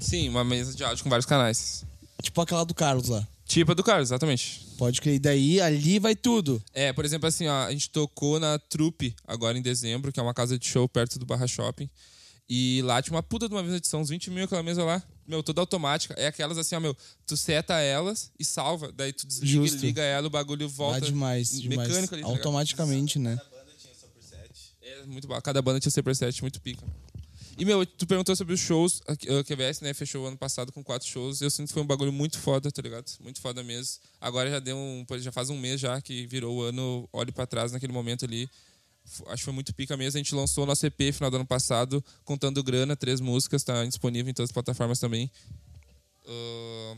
Sim, uma mesa de áudio com vários canais. tipo aquela do Carlos lá. Tipo a do Carlos, exatamente. Pode crer, e daí ali vai tudo. É, por exemplo, assim, ó, a gente tocou na Trupe agora em dezembro, que é uma casa de show perto do Barra Shopping. E lá tinha uma puta de uma mesa de som, uns 20 mil aquela mesa lá. Meu, toda automática. É aquelas assim, ó, meu, tu seta elas e salva. Daí tu desliga Justo. e liga ela, o bagulho volta. Ah, demais, demais. Mecânico ali, tá? Automaticamente, né? É muito bom. Cada banda tinha Super 7, muito pica. E, meu, tu perguntou sobre os shows. A QVS, né, fechou o ano passado com quatro shows. Eu sinto que foi um bagulho muito foda, tá ligado? Muito foda mesmo. Agora já deu um. Já faz um mês já que virou o ano. Olho pra trás naquele momento ali. Acho que foi muito pica mesmo. A gente lançou o nosso EP final do ano passado, contando grana, três músicas, tá disponível em todas as plataformas também. Ah,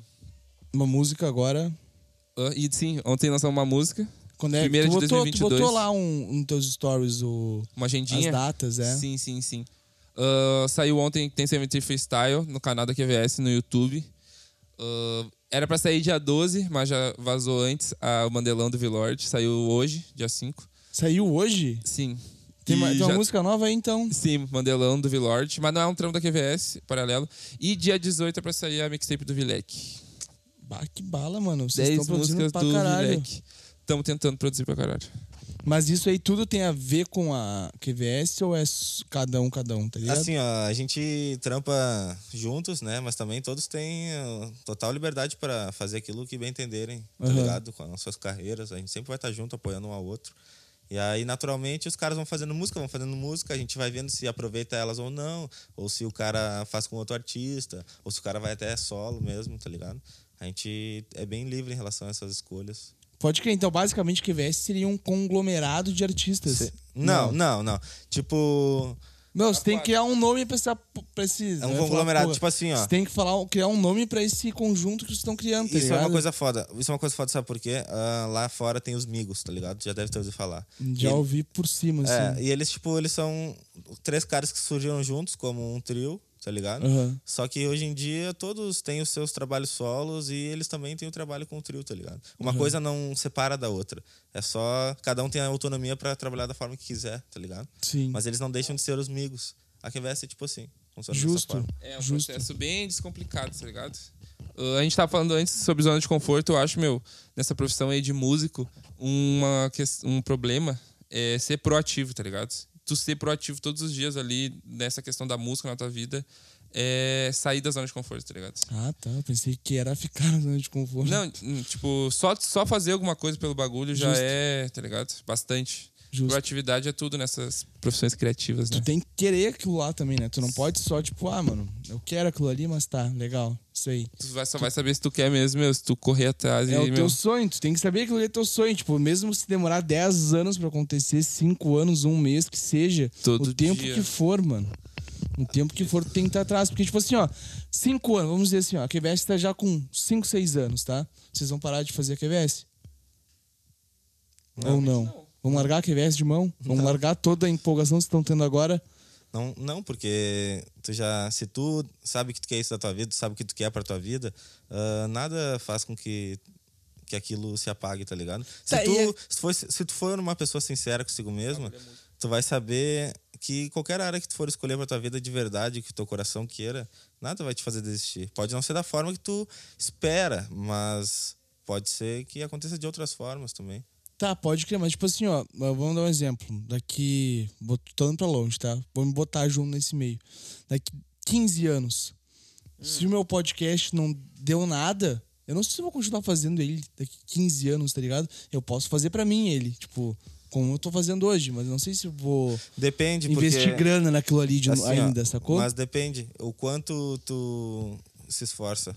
Uma música agora. ah, e sim, ontem lançamos uma música, Quando é, Primeira tu, de botou, tu 2022. botou lá um, nos teus stories o, uma as agendinha. datas, é? Sim, sim, sim. Ah, saiu ontem, tem CMT Freestyle no canal da QVS no YouTube. Ah, era pra sair dia 12, mas já vazou antes a, o Mandelão do Vilord. Saiu hoje, dia 5. Saiu hoje? Sim. Tem, uma, tem uma já- música nova aí, então? Sim, Mandelão do Vilord. Mas não é um trampo da QVS, paralelo. E dia 18 é pra sair a mixtape do Vilek. Bah, que bala, mano. Vocês 10 estão produzindo músicas pra do caralho. Vilek. Estamos tentando produzir pra caralho. Mas isso aí tudo tem a ver com a QVS ou é cada um, cada um, tá ligado? Assim, ó, a gente trampa juntos, né? Mas também todos têm uh, total liberdade para fazer aquilo que bem entenderem, tá Aham. ligado? Com as suas carreiras. A gente sempre vai estar junto, apoiando um ao outro. E aí, naturalmente, os caras vão fazendo música, vão fazendo música, a gente vai vendo se aproveita elas ou não, ou se o cara faz com outro artista, ou se o cara vai até solo mesmo, tá ligado? A gente é bem livre em relação a essas escolhas. Pode crer. Então, basicamente, QVS seria um conglomerado de artistas. Não, não, não. Tipo, Meu, você tem que criar um nome pra, essa, pra esse... é um falar, conglomerado, porra, tipo assim, ó. Você tem que falar, criar um nome pra esse conjunto que vocês estão criando, tá Isso é ligado? uma coisa foda. Isso é uma coisa foda, sabe por quê? Ah, lá fora tem os migos, tá ligado? Já deve ter ouvido falar. Já E ouvi por cima, É, assim. e eles, tipo, eles são três caras que surgiram juntos como um trio, tá ligado? Aham. Só que hoje em dia todos têm os seus trabalhos solos e eles também têm o trabalho com o trio, tá ligado? Uma coisa não separa da outra. É só. Cada um tem a autonomia pra trabalhar da forma que quiser, tá ligado? Sim. Mas eles não deixam de ser os migos. A QVS é tipo assim. Funciona dessa Justo. forma. É um Justo. processo bem descomplicado, tá ligado? Uh, a gente tava falando antes sobre zona de conforto, eu acho, meu, nessa profissão aí de músico, uma, um problema é ser proativo, tá ligado? Tu ser proativo todos os dias ali nessa questão da música na tua vida é sair da zona de conforto, tá ligado? Ah, tá. Eu pensei que era ficar na zona de conforto. Não, tipo, só, só fazer alguma coisa pelo bagulho já Justo. é, tá ligado? Bastante. Justo. Proatividade é tudo nessas profissões criativas, né? Tu tem que querer aquilo lá também, né? Tu não pode só, tipo, ah, mano, eu quero aquilo ali, mas tá, legal. Isso aí. Tu vai, só vai saber se tu quer mesmo, meu, se tu correr atrás É e, o meu, teu sonho, tu tem que saber que aquilo ali é teu sonho. Tipo, mesmo se demorar 10 anos pra acontecer, 5 anos, um mês, que seja, Todo o tempo dia. que for, mano. O tempo que for, tu tem que estar atrás. Porque, tipo assim, ó, 5 anos, vamos dizer assim, ó, a QVS tá já com 5, 6 anos, tá? Vocês vão parar de fazer a QVS? Ou não? Vamos largar a QVS de mão? Vamos largar toda a empolgação que vocês estão tendo agora? Não, não, porque tu já, se tu sabe que tu quer isso da tua vida, tu sabe o que tu quer pra tua vida, ah, nada faz com que que aquilo se apague, tá ligado? Se, Tá, tu, é- se, for, se tu for uma pessoa sincera consigo mesma, tu vai saber que qualquer área que tu for escolher pra tua vida de verdade, que teu coração queira, nada vai te fazer desistir. Pode não ser da forma que tu espera, mas pode ser que aconteça de outras formas também. Tá, pode crer, mas tipo assim, ó, vamos dar um exemplo. Daqui. Botando pra longe, tá? Vamos botar junto nesse meio. Daqui 15 anos. Se o meu podcast não deu nada, eu não sei se eu vou continuar fazendo ele daqui 15 anos, tá ligado? Eu posso fazer pra mim ele, tipo, como eu tô fazendo hoje, mas não sei se eu vou Depende, investir porque... grana naquilo ali de, Assim, ainda, sacou? Mas depende o quanto tu se esforça.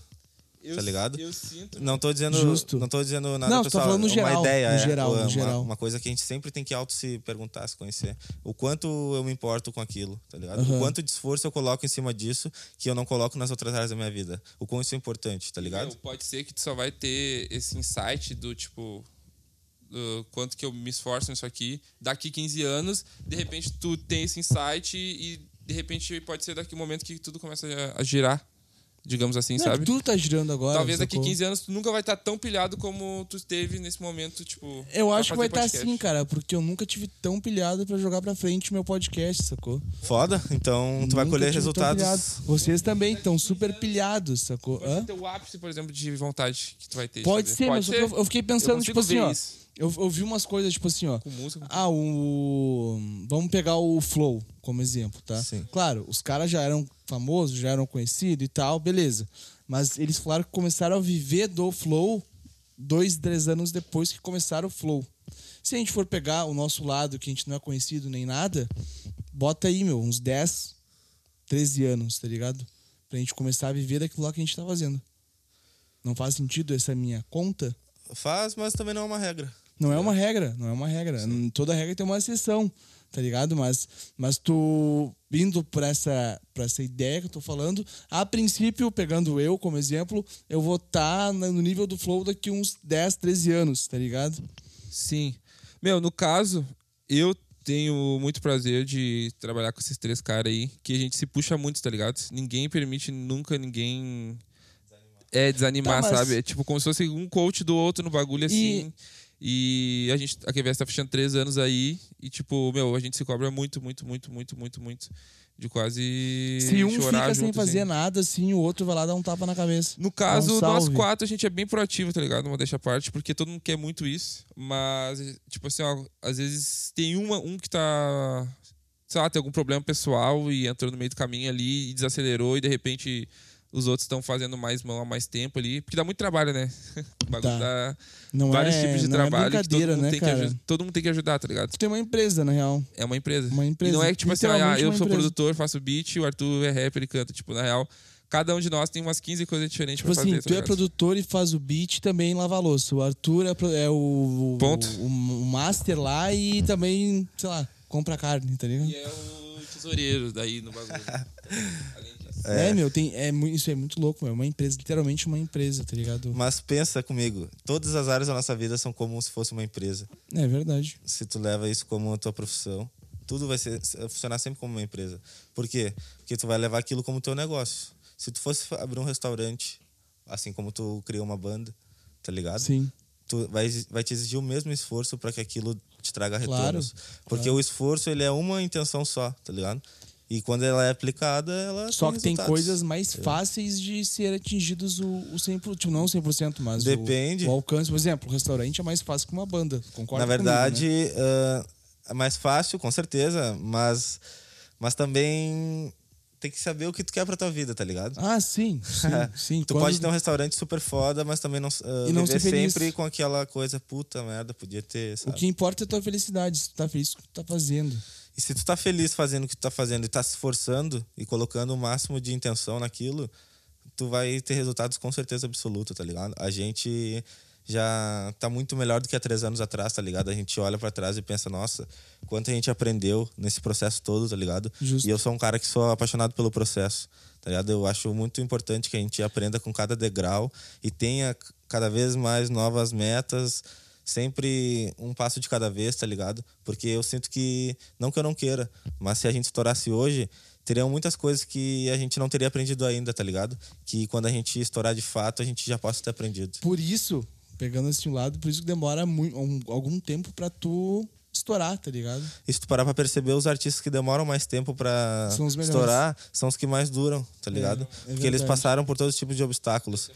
Eu, tá ligado? Eu sinto. Não tô dizendo, Justo. não tô dizendo nada Não, pessoal, falando no uma geral, ideia, no é, geral, no uma, geral. uma coisa que a gente sempre tem que auto se perguntar, se conhecer. O quanto eu me importo com aquilo, tá ligado? Aham. O quanto de esforço eu coloco em cima disso que eu não coloco nas outras áreas da minha vida. O quão isso é importante, tá ligado? Meu, pode ser que tu só vai ter esse insight do tipo. Do quanto que eu me esforço nisso aqui. Daqui 15 anos, de repente tu tem esse insight e de repente pode ser daqui um momento que tudo começa a, a girar, digamos assim, Não, sabe? tudo tá girando agora. Talvez daqui sacou? 15 anos tu nunca vai estar tão pilhado como tu esteve nesse momento, tipo. Eu acho que vai estar podcast. assim, cara, porque eu nunca tive tão pilhado pra jogar pra frente meu podcast, sacou? Foda, então tu vai Nunca colher tive tão resultados. Vocês também estão super pilhados, sacou? Pode Hã? ser teu ápice, por exemplo, de vontade que tu vai ter. de Pode ser, mas Pode eu, eu fiquei pensando, Eu tipo assim, consigo ó. Eu, eu vi umas coisas, tipo assim, ó. Com música. Ah, o. Vamos pegar o Flow como exemplo, tá? Sim. Claro, os caras já eram famosos, já eram conhecidos e tal, beleza. Mas eles falaram que começaram a viver do Flow dois, três anos depois que começaram o Flow. Se a gente for pegar o nosso lado, que a gente não é conhecido nem nada, bota aí, meu, uns 10, 13 anos, tá ligado? Pra gente começar a viver daquilo lá que a gente tá fazendo. Não faz sentido essa minha conta? Faz, mas também não é uma regra. Não é uma regra, não é uma regra. Toda regra tem uma exceção, tá ligado? Mas, mas tu indo por essa, por essa ideia que eu tô falando, a princípio, pegando eu como exemplo, eu vou estar no nível do flow daqui uns 10, 13 anos, tá ligado? Sim. Meu, no caso, eu tenho muito prazer de trabalhar com esses três caras aí, que a gente se puxa muito, tá ligado? Ninguém permite nunca ninguém é desanimar, Tá, mas- sabe? É tipo como se fosse um coach do outro no bagulho assim. E a gente, a QVS tá fechando três anos aí e tipo, meu, a gente se cobra muito, muito, muito, muito, muito, muito de quase Se um chorar fica sem junto, fazer assim. nada, assim, o outro vai lá dar um tapa na cabeça. No caso, um nós quatro, a gente é bem proativo, tá ligado? Uma deixa parte, porque todo mundo quer muito isso. Mas, tipo assim, ó, às vezes tem uma, um que tá. Sei lá, tem algum problema pessoal e entrou no meio do caminho ali e desacelerou, e de repente os outros estão fazendo mais mão há mais tempo ali. Porque dá muito trabalho, né? O bagulho Tá. dá Não vários é, tipos de não trabalho é que todo brincadeira, mundo, né, tem que cara? aju- todo mundo tem que ajudar, tá ligado? Tu tem uma empresa, na real. É uma empresa. Uma empresa. E não é que, tipo assim, ah, eu sou empresa. produtor, faço beat, o Arthur é rapper, ele canta. Tipo, na real, cada um de nós tem umas 15 coisas diferentes Tipo pra assim, fazer. tá tu é ligado? produtor e faz o beat também lava a louça. O Arthur é, pro- é o, Ponto. o, o master lá e também, sei lá, compra carne, tá ligado? E é o tesoureiro daí no bagulho. Além disso. É, meu, tem, é, isso é muito louco, meu. É uma empresa, literalmente uma empresa, tá ligado? Mas pensa comigo, todas as áreas da nossa vida são como se fosse uma empresa. É verdade. Se tu leva isso como a tua profissão, tudo vai ser, funcionar sempre como uma empresa. Por quê? Porque tu vai levar aquilo como teu negócio. Se tu fosse abrir um restaurante, assim como tu cria uma banda, tá ligado? Sim. tu vai, vai te exigir o mesmo esforço para que aquilo te traga Claro, retornos. Porque claro. o esforço ele é uma intenção só, tá ligado? E quando ela é aplicada, ela Só que tem resultados. coisas mais fáceis de ser atingidos o, o 100%, tipo, não o 100%, mas o- Depende. O, alcance. Por exemplo, o restaurante é mais fácil que uma banda, concorda Na verdade, comigo, né? ah, é mais fácil, com certeza, mas, mas também tem que saber o que tu quer pra tua vida, tá ligado? Ah, sim, sim, sim. Tu Quando- pode ter um restaurante super foda, mas também não, ah, E não viver ser feliz. sempre com aquela coisa, puta merda, podia ter, O sabe? que importa é a tua felicidade, se tu tá feliz com o que tu tá fazendo. E se tu tá feliz fazendo o que tu tá fazendo e tá se esforçando e colocando o máximo de intenção naquilo, tu vai ter resultados com certeza absoluta, tá ligado? A gente já tá muito melhor do que há três anos atrás, tá ligado? A gente olha pra trás e pensa, nossa, quanto a gente aprendeu nesse processo todo, tá ligado? Justo. E eu sou um cara que sou apaixonado pelo processo, tá ligado? Eu acho muito importante que a gente aprenda com cada degrau e tenha cada vez mais novas metas, sempre um passo de cada vez, tá ligado? Porque eu sinto que, não que eu não queira, mas se a gente estourasse hoje, teriam muitas coisas que a gente não teria aprendido ainda, tá ligado? Que quando a gente estourar de fato, a gente já possa ter aprendido. Por isso, pegando assim o lado, por isso que demora muito, um- algum tempo pra tu estourar, tá ligado? E se tu parar pra perceber, os artistas que demoram mais tempo pra São estourar são os que mais duram, tá ligado? é Porque eles passaram por todos os tipos de obstáculos.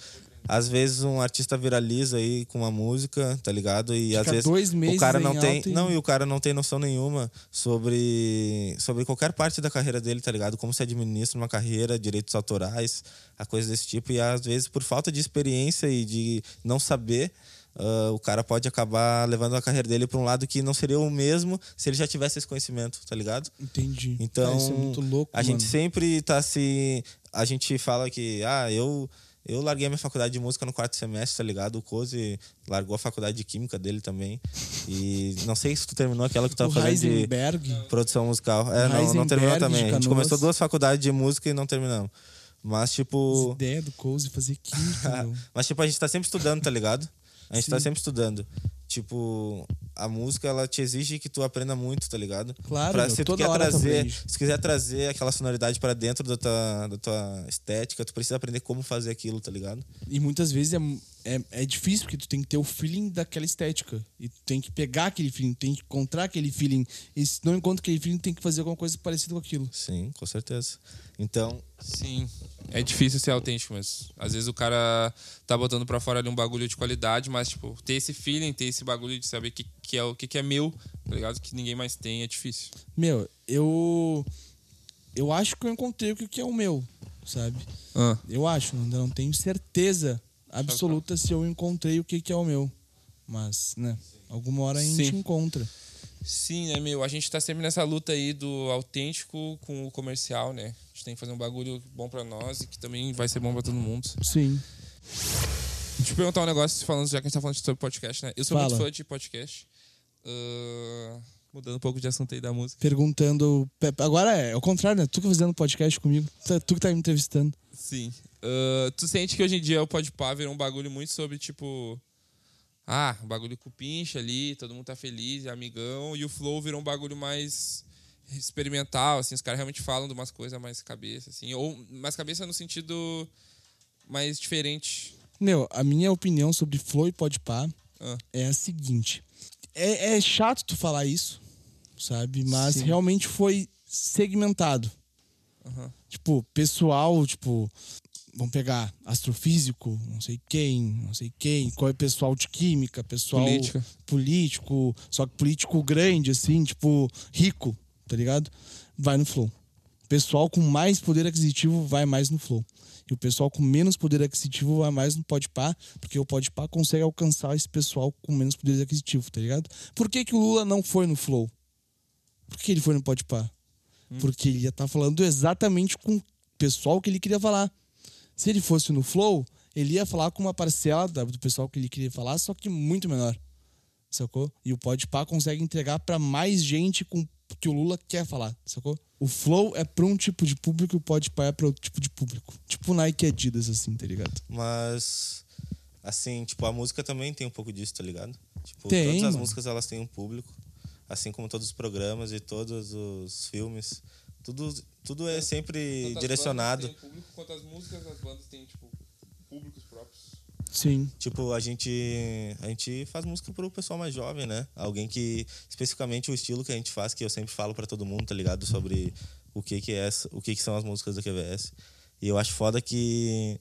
Às vezes um artista viraliza aí com uma música, tá ligado? E Fica às vezes dois meses o cara não em tem, e- não, e o cara não tem noção nenhuma sobre sobre qualquer parte da carreira dele, tá ligado? Como se administra uma carreira, direitos autorais, a coisa desse tipo e às vezes por falta de experiência e de não saber ah, o cara pode acabar levando a carreira dele para um lado que não seria o mesmo se ele já tivesse esse conhecimento, tá ligado? Entendi. Então, isso é muito louco, a gente mano. sempre tá se. A gente fala que, ah, eu, Eu larguei a minha faculdade de música no quarto semestre, tá ligado? O Cozy largou a faculdade de química dele também. E não sei se tu terminou aquela que tu tava o fazendo de Heisenberg. produção musical. É, não, não terminou de também. A gente começou duas faculdades de música e não terminamos. Mas, As tipo. ideias do Cozy fazer química. Mas, tipo, a gente tá sempre estudando, tá ligado? A gente tá Sim. sempre estudando. Tipo, a música, ela te exige que tu aprenda muito, tá ligado? Claro, Pra, meu, se tu quer trazer, se tu quiser trazer aquela sonoridade pra dentro da tua, da tua estética, tu precisa aprender como fazer aquilo, tá ligado? E muitas vezes é, é, é difícil, porque tu tem que ter o feeling daquela estética. E tu tem que pegar aquele feeling, tem que encontrar aquele feeling. E se não encontra aquele feeling, tem que fazer alguma coisa parecida com aquilo. Sim, com certeza. Então, Sim. É difícil ser autêntico, mas às vezes o cara tá botando pra fora ali um bagulho de qualidade, mas, tipo, ter esse feeling, ter esse bagulho de saber que, que é o que, que é meu, tá ligado? Que ninguém mais tem, é difícil. Meu, eu. Eu acho que eu encontrei o que que é o meu, sabe? Ah. Eu acho, ainda não tenho certeza absoluta se eu encontrei o que que é o meu. Mas, né, alguma hora a gente Sim. encontra. Sim, né, meu? A gente tá sempre nessa luta aí do autêntico com o comercial, né? A gente tem que fazer um bagulho bom pra nós e que também vai ser bom pra todo mundo. Sim. Deixa eu perguntar um negócio, falando, já que a gente tá falando sobre podcast, né? Eu sou Fala. muito fã de podcast. Ah, mudando um pouco de assunto aí da música. Perguntando. pe- Agora é o contrário, né? Tu que tá fazendo podcast comigo. Tu tu que tá me entrevistando. Sim. Ah, tu sente que hoje em dia o Podpah virou um bagulho muito sobre, tipo... Ah, um bagulho com pincha ali, todo mundo tá feliz, é amigão. E o Flow virou um bagulho mais experimental, assim. Os caras realmente falam de umas coisas mais cabeça, assim. Ou mais cabeça no sentido mais diferente. Meu, a minha opinião sobre Flow e Podpah Ah. é a seguinte. É, é chato tu falar isso, sabe? Mas Sim. realmente foi segmentado. Aham. Tipo, pessoal, tipo, vamos pegar astrofísico, não sei quem, não sei quem, qual é pessoal de química, pessoal Política. político, só que político grande, assim, tipo, rico, tá ligado? Vai no flow. Pessoal com mais poder aquisitivo vai mais no flow. E o pessoal com menos poder aquisitivo vai mais no Podpah, porque o Podpah consegue alcançar esse pessoal com menos poder aquisitivo, tá ligado? Por que, que o Lula não foi no flow? Por que ele foi no Podpah? Porque ele ia estar falando exatamente com o pessoal que ele queria falar. Se ele fosse no Flow, ele ia falar com uma parcela do pessoal que ele queria falar, só que muito menor. Sacou? E o Podpah consegue entregar pra mais gente com que o Lula quer falar, sacou? O Flow é pra um tipo de público e o Podpah é pra outro tipo de público. Tipo Nike e Adidas, assim, tá ligado? mas assim, tipo, a música também tem um pouco disso, tá ligado? Tipo, Tem, todas as mano. músicas elas têm um público, assim como todos os programas e todos os filmes. Tudo, tudo é sempre direcionado. Têm público quanto as músicas, as bandas têm, tipo, públicos. Sim. Tipo, a gente, a gente faz música pro pessoal mais jovem, né? Alguém que, especificamente o estilo que a gente faz, que eu sempre falo pra todo mundo, tá ligado? Sobre o que que é, essa- o que que são as músicas da QVS. E eu acho foda que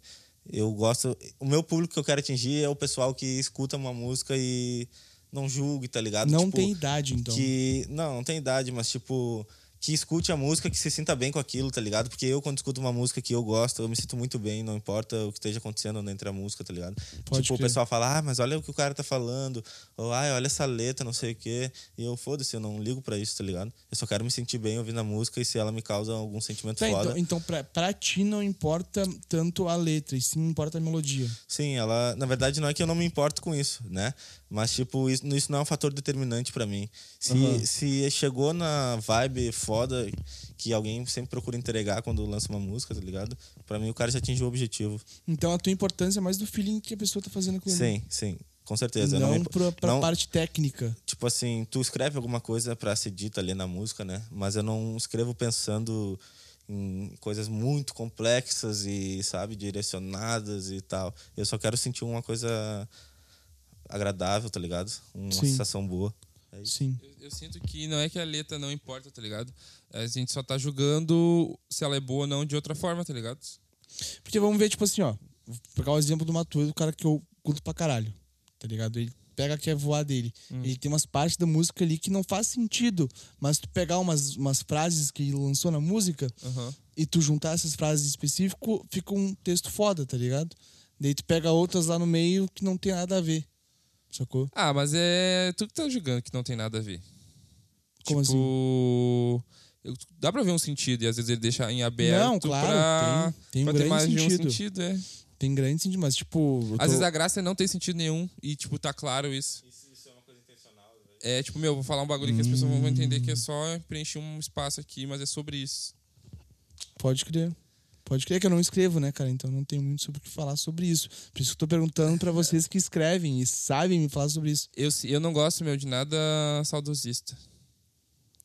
eu gosto, o meu público que eu quero atingir é o pessoal que escuta uma música e não julgue, tá ligado? Não Tipo, tem idade, então. que não, não tem idade, mas tipo que escute a música, que se sinta bem com aquilo, tá ligado? Porque eu, quando escuto uma música que eu gosto, eu me sinto muito bem, não importa o que esteja acontecendo entre a música, tá ligado? Pode tipo, o pessoal fala, ah, mas olha o que o cara tá falando, ou ah, olha essa letra, não sei o quê. E eu, foda-se, eu não ligo pra isso, tá ligado? Eu só quero me sentir bem ouvindo a música e se ela me causa algum sentimento Tá, foda. então, então pra, pra ti não importa tanto a letra, e sim importa a melodia. Sim, ela. Na verdade, não é que eu não me importo com isso, né? Mas, tipo, isso, isso não é um fator determinante pra mim. Se, Aham. se chegou na vibe foda que alguém sempre procura entregar quando lança uma música, tá ligado? Pra mim, o cara já atingiu o objetivo. Então a tua importância é mais do feeling que a pessoa tá fazendo com Sim, sim, com certeza. Não, não me- pra, pra não- parte técnica. Tipo assim, tu escreve alguma coisa pra ser dita ali na música, né? Mas eu não escrevo pensando em coisas muito complexas e, sabe, direcionadas e tal. Eu só quero sentir uma coisa agradável, tá ligado? Uma Sim. sensação boa. É. Sim. Eu, eu sinto que não é que a letra não importa, tá ligado? A gente só tá julgando se ela é boa ou não de outra forma, tá ligado? Porque vamos ver, tipo assim, ó. Vou pegar o exemplo do Matuê, do cara que eu curto pra caralho. Tá ligado? Ele pega que é voar dele. Ele tem umas partes da música ali que não faz sentido. Mas tu pegar umas, umas frases que ele lançou na música Aham. e tu juntar essas frases em específico, fica um texto foda, tá ligado? Daí tu pega outras lá no meio que não tem nada a ver. Sacou? Ah, mas é. Tu que tá julgando que não tem nada a ver. Como assim? tipo. eu- dá pra ver um sentido e às vezes ele deixa em aberto Não, claro, pra, tem- tem um pra ter grande mais de um sentido. sentido, é. Tem grande sentido, mas tipo. Às tô- vezes a graça é não ter sentido nenhum e, tipo, tá claro isso. Isso, é uma coisa intencional. É, tipo, meu, vou falar um bagulho que as pessoas vão entender que é só preencher um espaço aqui, mas é sobre isso. Pode crer. Pode crer que eu não escrevo, né, cara? Então não tenho muito sobre o que falar sobre isso. Por isso que eu tô perguntando pra vocês que escrevem e sabem me falar sobre isso. Eu, eu não gosto, meu, de nada saudosista.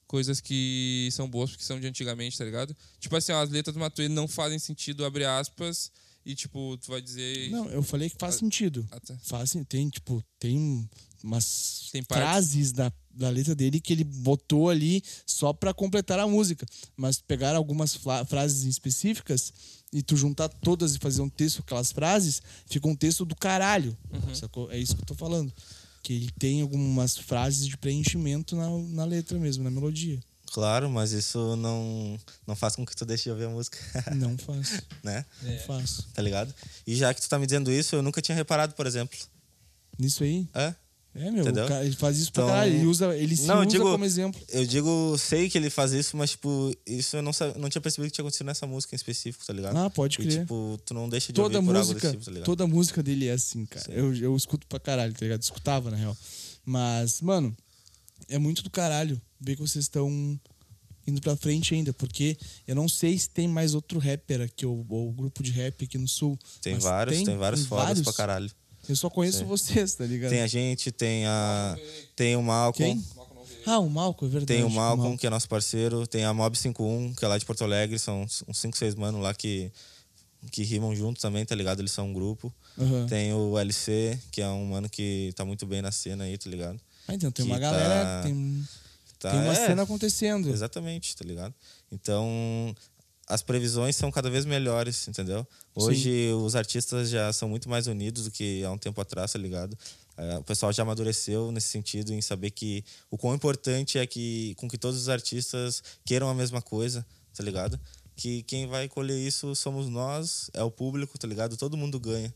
Coisas que são boas porque são de antigamente, tá ligado? Tipo assim, ó, as letras do Matuê não fazem sentido, abre aspas, e tipo, tu vai dizer. Não, eu falei que faz sentido. Ah, tá. Faz, tem, tipo, tem umas frases da, da letra dele que ele botou ali só pra completar a música. Mas pegar algumas frases específicas e tu juntar todas e fazer um texto com aquelas frases, fica um texto do caralho. Uhum. sacou? É isso que eu tô falando. Que ele tem algumas frases de preenchimento na, na letra mesmo, na melodia. Claro, mas isso não, não faz com que tu deixe de ouvir a música, Não faço. né? Não faço. Tá ligado? E já que tu tá me dizendo isso, eu nunca tinha reparado, por exemplo. Nisso aí, É? É, meu, Entendeu? cara, ele faz isso pra Então- caralho. Ele, usa, ele se Não, usa digo- como exemplo. Eu digo, sei que ele faz isso, mas, tipo, isso eu não, não tinha percebido que tinha acontecido nessa música em específico, tá ligado? Ah, pode E, crer. tipo, tu não deixa de toda ouvir música, tipo, tá ligado? toda música dele é assim, cara. Eu, eu escuto pra caralho, tá ligado? Escutava, na real. Mas, mano, é muito do caralho ver que vocês estão indo pra frente ainda, porque eu não sei se tem mais outro rapper aqui, ou, ou grupo de rap aqui no sul. Tem vários, tem, vários tem fodas vários. pra caralho. Eu só conheço vocês, tá ligado? Tem a gente, tem a. Tem o Malcolm. Quem? Ah, o Malco, é verdade. Tem o Malcolm, Malco. que é nosso parceiro. Tem a Mob 51, que é lá de Porto Alegre. São uns 5, 6 mano lá que, que rimam junto também, tá ligado? Eles são um grupo. Aham. Tem o LC, que é um mano que tá muito bem na cena aí, tá ligado? Ah, então tem uma que galera, tá- tem, Tá, tem uma é, cena acontecendo. Exatamente, tá ligado? Então, as previsões são cada vez melhores, entendeu? Hoje os artistas já são muito mais unidos do que há um tempo atrás, tá ligado? É, o pessoal já amadureceu nesse sentido em saber que o quão importante é que com que todos os artistas queiram a mesma coisa, tá ligado? Que quem vai colher isso somos nós, é o público, tá ligado? Todo mundo ganha,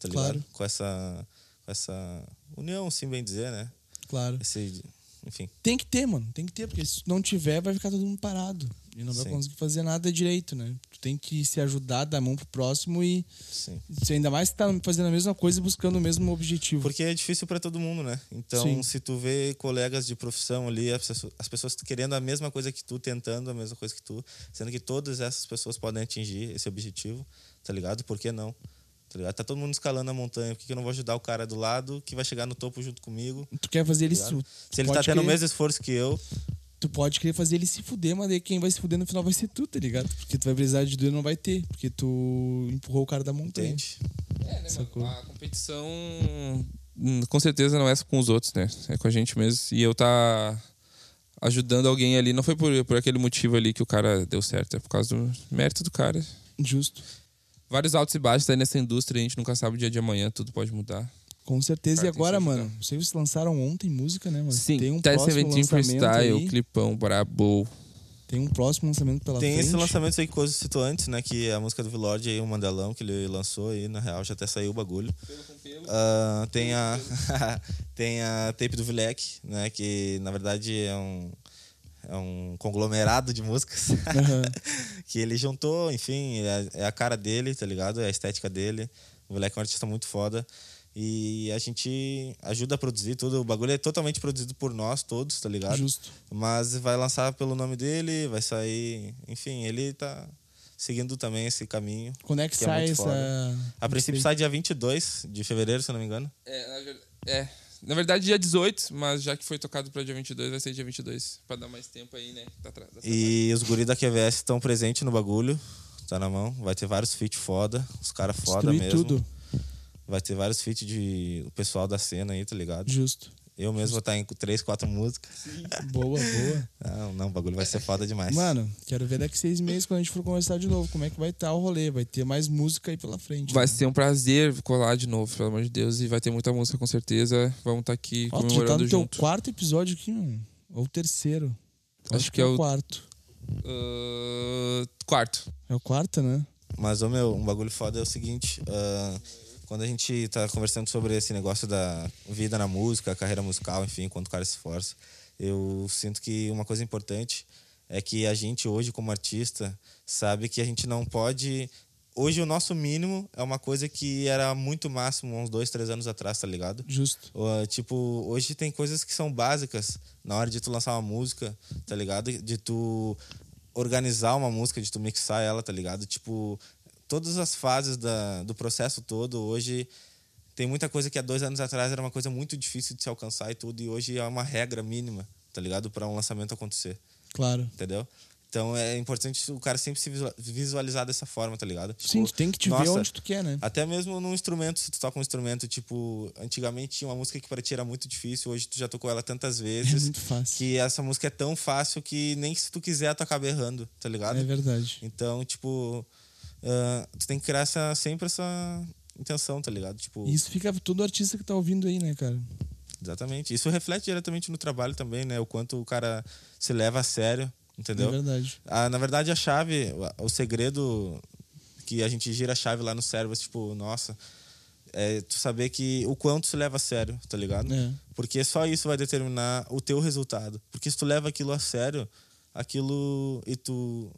tá ligado? Claro. Com essa com essa união, sim bem dizer, né? Claro. Esse, enfim. Tem que ter, mano. Tem que ter, porque se não tiver, vai ficar todo mundo parado. E não vai Sim. conseguir fazer nada direito, né? Tu tem que se ajudar, dar a mão pro próximo e Sim. se ainda mais tá fazendo a mesma coisa e buscando o mesmo objetivo. Porque é difícil para todo mundo, né? Então, Sim. se tu vê colegas de profissão ali, as pessoas, as pessoas querendo a mesma coisa que tu, tentando a mesma coisa que tu, sendo que todas essas pessoas podem atingir esse objetivo, tá ligado? Por que não? Tá ligado? Tá todo mundo escalando a montanha, por que que eu não vou ajudar o cara do lado que vai chegar no topo junto comigo? Tu quer fazer ele se. Ligado? tu Se ele tá tendo o querer- mesmo esforço que eu, Tu pode querer fazer ele se fuder, mas daí quem vai se fuder no final vai ser tu, tá ligado? Porque tu vai precisar de doer não vai ter. Porque tu empurrou o cara da montanha. entende? É, né, Sacou? mano? A competição hum, com certeza não é com os outros, né? É com a gente mesmo. E eu tá ajudando alguém ali, não foi por, por aquele motivo ali que o cara deu certo, é por causa do mérito do cara. Justo. Vários altos e baixos aí nessa indústria, a gente nunca sabe o dia de amanhã, tudo pode mudar. Com certeza. E tem agora, mano, vocês lançaram ontem música, né, mano? Sim, tem um Test próximo lançamento Freestyle, aí. o clipão brabo. Tem um próximo lançamento pela Tem frente. esse lançamento aí que o citou antes, né? Que é a música do Vlord aí, o Mandelão, que ele lançou aí, na real, já até saiu o bagulho. Ah, tem a tem a tape do Vilek, né? Que na verdade é um é um conglomerado de músicas Aham. que ele juntou, enfim, é, é a cara dele, tá ligado? É a estética dele. O Vilek é um artista muito foda. E a gente ajuda a produzir tudo. O bagulho é totalmente produzido por nós todos, tá ligado? Justo. Mas vai lançar pelo nome dele, vai sair. Enfim, ele tá seguindo também esse caminho. Quando é que, Que é sai muito essa. foda. A princípio sai dia 22 de fevereiro, se eu não me engano. É, na ver- é, na verdade dia 18, mas já que foi tocado pra dia 22, vai ser dia 22, pra dar mais tempo aí, né? Tá atrás. E os guris da QVS estão presentes no bagulho. Tá na mão. Vai ter vários feats foda. Os caras foda Destruir mesmo. tudo. Vai ter vários feats de o pessoal da cena aí, tá ligado? Justo. Eu mesmo vou estar em três, quatro músicas. Boa, boa. Não, não, o bagulho vai ser foda demais. Mano, quero ver daqui seis meses quando a gente for conversar de novo. Como é que vai estar o rolê? Vai ter mais música aí pela frente. Vai né? ser um prazer colar de novo, pelo amor de Deus. E vai ter muita música com certeza. Vamos estar aqui Ó, tá comemorando no teu junto. quarto episódio aqui, mano. Ou terceiro. Eu Acho que é o- quarto. Ah, quarto. É o quarto, né? Mas, ô meu, um bagulho foda é o seguinte: ah, quando a gente tá conversando sobre esse negócio da vida na música, carreira musical, enfim, quando o cara se esforça, eu sinto que uma coisa importante é que a gente hoje, como artista, sabe que a gente não pode hoje o nosso mínimo é uma coisa que era muito máximo uns dois, três anos atrás, tá ligado? Justo. Uh, tipo, hoje tem coisas que são básicas na hora de tu lançar uma música, tá ligado? De tu organizar uma música, de tu mixar ela, tá ligado? Tipo, todas as fases da, do processo todo, hoje tem muita coisa que há dois anos atrás era uma coisa muito difícil de se alcançar e tudo, e hoje é uma regra mínima, tá ligado? Para um lançamento acontecer. Claro. Entendeu? Então é importante o cara sempre se visualizar dessa forma, tá ligado? Tipo, Sim, tu tem que te nossa, ver onde tu quer, né? Até mesmo num instrumento, se tu toca um instrumento, tipo, antigamente tinha uma música que para ti era muito difícil, hoje tu já tocou ela tantas vezes. É muito fácil. Que essa música é tão fácil que nem se tu quiser tu acaba errando, tá ligado? É verdade. Então, tipo, uh, tu tem que criar essa, sempre essa intenção, tá ligado? Tipo, Isso fica todo artista que tá ouvindo aí, né, cara? Exatamente. Isso reflete diretamente no trabalho também, né? O quanto o cara se leva a sério Entendeu? É verdade. Ah, na verdade, a chave, o segredo que a gente gira a chave lá no cérebro, tipo, nossa, é tu saber que o quanto se leva a sério, tá ligado? É. Porque só isso vai determinar o teu resultado. Porque se tu leva aquilo a sério, aquilo e tu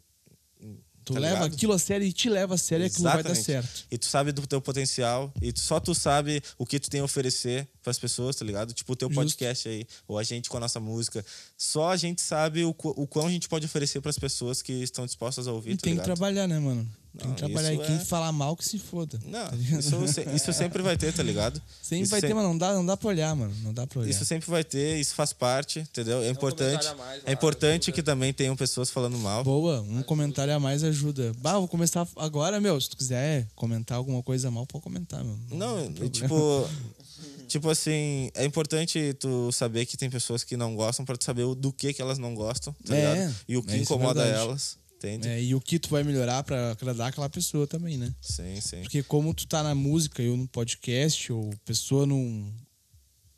Tu tá leva ligado? aquilo a sério e te leva a sério e aquilo vai dar certo. E tu sabe do teu potencial e tu, só tu sabe o que tu tem a oferecer para as pessoas, tá ligado? Tipo o teu Justo. podcast aí, ou a gente com a nossa música. Só a gente sabe o, o quão a gente pode oferecer para as pessoas que estão dispostas a ouvir, e tá tem ligado? que trabalhar, né, mano? Tem que trabalhar. E quem é... falar mal que se foda. Não, tá isso, isso, sempre vai ter, tá ligado? Sempre isso vai ter, mas não dá, não dá pra olhar, mano. Não dá pra olhar. Isso sempre vai ter, isso faz parte, entendeu? É importante. Mais, é importante que também tenham pessoas falando mal. Boa, um comentário a mais ajuda. Bah, vou começar agora, meu. Se tu quiser comentar alguma coisa mal, pode comentar, meu. Não, não tipo. tipo assim, é importante tu saber que tem pessoas que não gostam para tu saber do que que elas não gostam, tá é, ligado? E o que é, incomoda é elas. Entende? É, e o que tu vai melhorar para agradar aquela pessoa também, né? Sim, sim. Porque como tu tá na música, eu no podcast, ou pessoa num,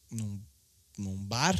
num, num bar,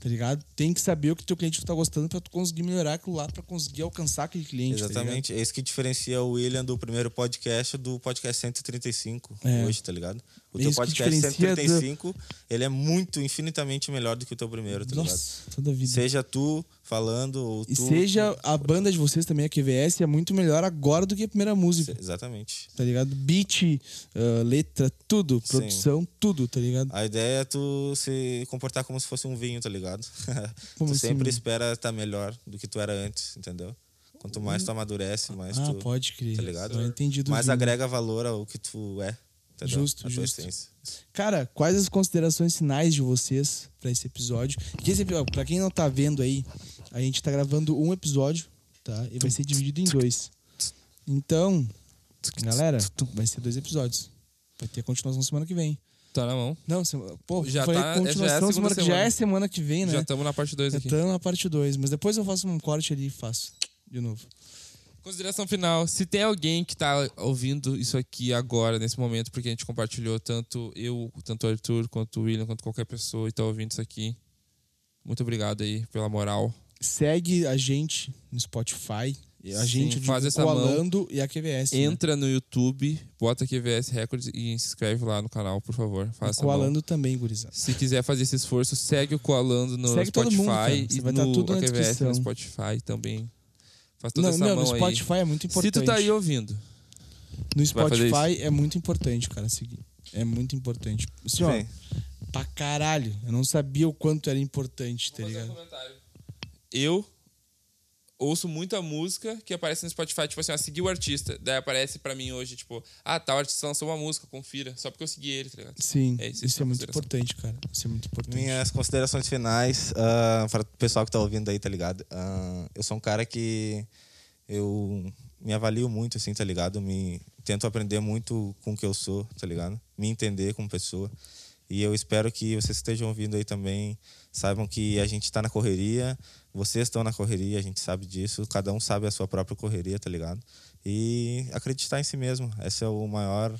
tá ligado? Tem que saber o que teu cliente tá gostando para tu conseguir melhorar aquilo lá, para conseguir alcançar aquele cliente. Tá Exatamente. Tá é isso que diferencia o William do primeiro podcast do podcast 135 é. hoje, tá ligado? O teu podcast 135, do... ele é muito, infinitamente melhor do que o teu primeiro, tá Nossa, ligado? toda vida. Seja tu falando ou E tu... seja a banda de vocês também, a QVS, é muito melhor agora do que a primeira música. Exatamente. Tá ligado? Beat, uh, letra, tudo. Produção, Sim. tudo, tá ligado? A ideia é tu se comportar como se fosse um vinho, tá ligado? tu assim? sempre espera estar tá melhor do que tu era antes, entendeu? Quanto mais tu amadurece, mais ah, tu... pode crer. Tá ligado? Entendi vinho. agrega valor ao que tu é. Entendeu? Justo, justo. Cara, quais as considerações finais de vocês para esse episódio? Que esse, pra quem não tá vendo aí, a gente tá gravando um episódio, tá? E vai ser dividido em dois. Então, galera, vai ser dois episódios. Vai ter continuação semana que vem. Tá na mão. Não, pô, já falei tá, continuação já é semana, que já é semana que vem, né? Já estamos na parte 2 aqui. Já estamos na parte 2, mas depois eu faço um corte ali e faço de novo. Consideração final. Se tem alguém que tá ouvindo isso aqui agora, nesse momento, porque a gente compartilhou tanto eu, tanto o Arthur, quanto o William, quanto qualquer pessoa e tá ouvindo isso aqui. Muito obrigado aí pela moral. Segue a gente no Spotify. A gente Sim, faz essa mão. e a QVS. Né? Entra né? no YouTube, bota QVS Records e se inscreve lá no canal, por favor. Faça o Coalando também, gurizada. Se quiser fazer esse esforço, segue o Coalando no segue Spotify mundo, e vai no tudo QVS no Spotify também. Faz toda não, essa meu, mão no Spotify aí. é muito importante. Se tu tá aí ouvindo. No Spotify é muito importante, cara, seguir. É muito importante. Assim, ó, pra caralho. Eu não sabia o quanto era importante, tá ligado? Um eu ouço muita música que aparece no Spotify, tipo assim, ó, seguir o artista. Daí aparece pra mim hoje, tipo, ah, tal artista lançou uma música, confira. Só porque eu segui ele, tá ligado? Sim, é isso, isso é muito importante, cara. Isso é muito importante. Minhas considerações finais, uh, para o pessoal que tá ouvindo aí, tá ligado? Uh, eu sou um cara que eu me avalio muito, assim, tá ligado? Me tento aprender muito com o que eu sou, tá ligado? Me entender como pessoa. E eu espero que vocês estejam ouvindo aí também saibam que a gente está na correria, vocês estão na correria, a gente sabe disso, cada um sabe a sua própria correria, tá ligado? E acreditar em si mesmo, essa é o maior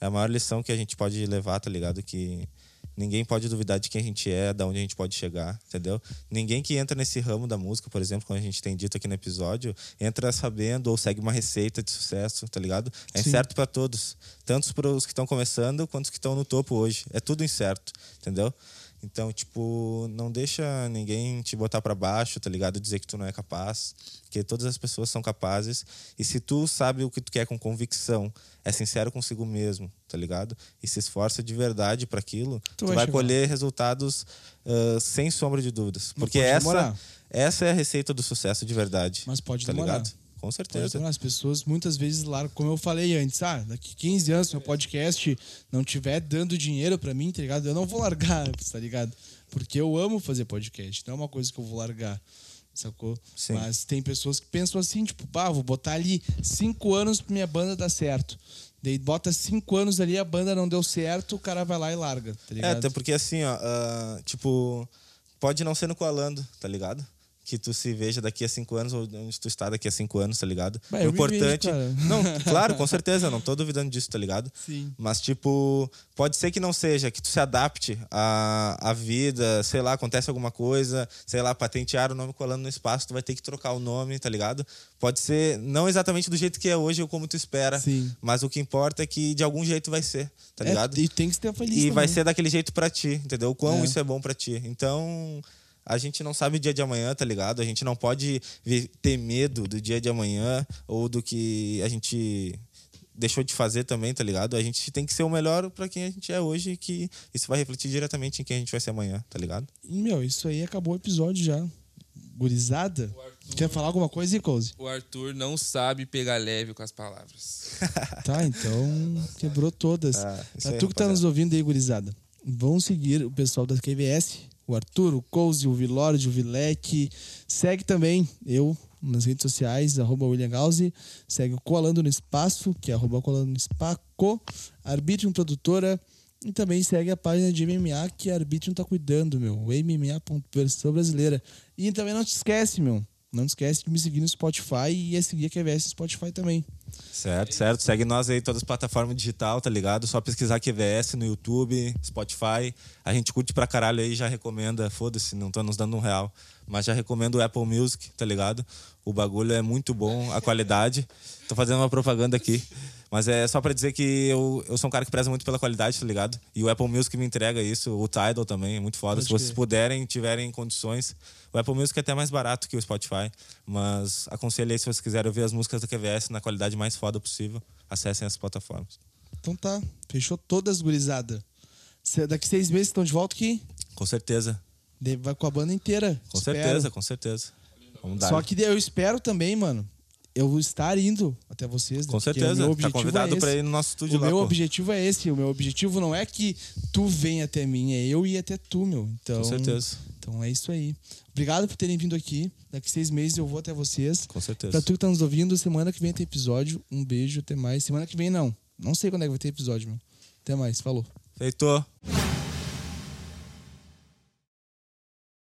é a maior lição que a gente pode levar, tá ligado? Que ninguém pode duvidar de quem a gente é, da onde a gente pode chegar, entendeu? Ninguém que entra nesse ramo da música, por exemplo, como a gente tem dito aqui no episódio, entra sabendo ou segue uma receita de sucesso, tá ligado? É Sim. certo para todos, tanto para os que estão começando quanto os que estão no topo hoje. É tudo incerto, entendeu? Então, tipo, não deixa ninguém te botar para baixo, tá ligado? Dizer que tu não é capaz, porque todas as pessoas são capazes. E se tu sabe o que tu quer com convicção, é sincero consigo mesmo, tá ligado? E se esforça de verdade para aquilo, tu, tu vai, vai colher resultados uh, sem sombra de dúvidas. Porque essa, essa é a receita do sucesso de verdade. Mas pode tá demorar. ligado? Com certeza. As pessoas muitas vezes largam, como eu falei antes, ah, daqui 15 anos, se meu podcast não tiver dando dinheiro para mim, tá ligado? Eu não vou largar, tá ligado? Porque eu amo fazer podcast, não é uma coisa que eu vou largar, sacou? Sim. Mas tem pessoas que pensam assim, tipo, pá, vou botar ali cinco anos pra minha banda dar certo. Daí bota cinco anos ali, a banda não deu certo, o cara vai lá e larga, tá ligado? É, até porque assim, ó, uh, tipo, pode não ser no Coalando, tá ligado? Que tu se veja daqui a cinco anos ou onde tu está daqui a cinco anos, tá ligado? Bah, o importante. Vejo, não, claro, com certeza, não tô duvidando disso, tá ligado? Sim. Mas, tipo, pode ser que não seja, que tu se adapte à, à vida, sei lá, acontece alguma coisa, sei lá, patentear o nome colando no espaço, tu vai ter que trocar o nome, tá ligado? Pode ser não exatamente do jeito que é hoje ou como tu espera, Sim. mas o que importa é que de algum jeito vai ser, tá é, ligado? É, e tem que ser feliz. E também. vai ser daquele jeito para ti, entendeu? O quão é. isso é bom para ti. Então a gente não sabe o dia de amanhã, tá ligado? A gente não pode ter medo do dia de amanhã ou do que a gente deixou de fazer também, tá ligado? A gente tem que ser o melhor para quem a gente é hoje, que isso vai refletir diretamente em quem a gente vai ser amanhã, tá ligado? Meu, isso aí acabou o episódio já. Gurizada? Arthur, Quer falar alguma coisa, Icose? O Arthur não sabe pegar leve com as palavras. tá, então quebrou todas. Ah, é tu que tá nos ouvindo aí, gurizada. Vão seguir o pessoal da QVS o Arthur, o Couse, o Vilord, o Vilec. Segue também eu nas redes sociais, arroba William Gauzi. Segue o Colando no Espaço, que é arroba Colando no Espaco. Arbitrium Produtora. E também segue a página de MMA que a Arbitrium tá cuidando, meu. MMA.versão brasileira. E também não te esquece, meu. Não esquece de me seguir no Spotify e seguir a QVS no Spotify também. Certo, certo. Segue nós aí todas as plataformas digital, tá ligado? Só pesquisar QVS no YouTube, Spotify. A gente curte pra caralho aí, já recomenda. Foda-se, não tô nos dando um real. Mas já recomendo o Apple Music, tá ligado? O bagulho é muito bom, a qualidade. Tô fazendo uma propaganda aqui. Mas é só para dizer que eu, eu sou um cara que preza muito pela qualidade, tá ligado? E o Apple Music me entrega isso, o Tidal também, é muito foda. Pode Se vocês puderem, tiverem condições. O Apple Music é até mais barato que o Spotify, mas aconselho aí se vocês quiserem ouvir as músicas da QVS na qualidade mais foda possível, acessem as plataformas. Então tá, fechou todas, gurizada. Daqui seis meses estão de volta aqui? Com certeza. Vai com a banda inteira. Com espero. certeza, com certeza. Só que eu espero também, mano, eu vou estar indo até vocês. Com certeza. O tá convidado é para ir no nosso estúdio o lá. O meu pô. objetivo é esse. O meu objetivo não é que tu venha até mim, é eu ir até tu, meu. Então, Com certeza. Então é isso aí. Obrigado por terem vindo aqui. Daqui seis meses eu vou até vocês. Com certeza. Pra tu que tá nos ouvindo, semana que vem tem episódio. Um beijo, até mais. Semana que vem não. Não sei quando é que vai ter episódio, meu. Até mais. Falou. Feito.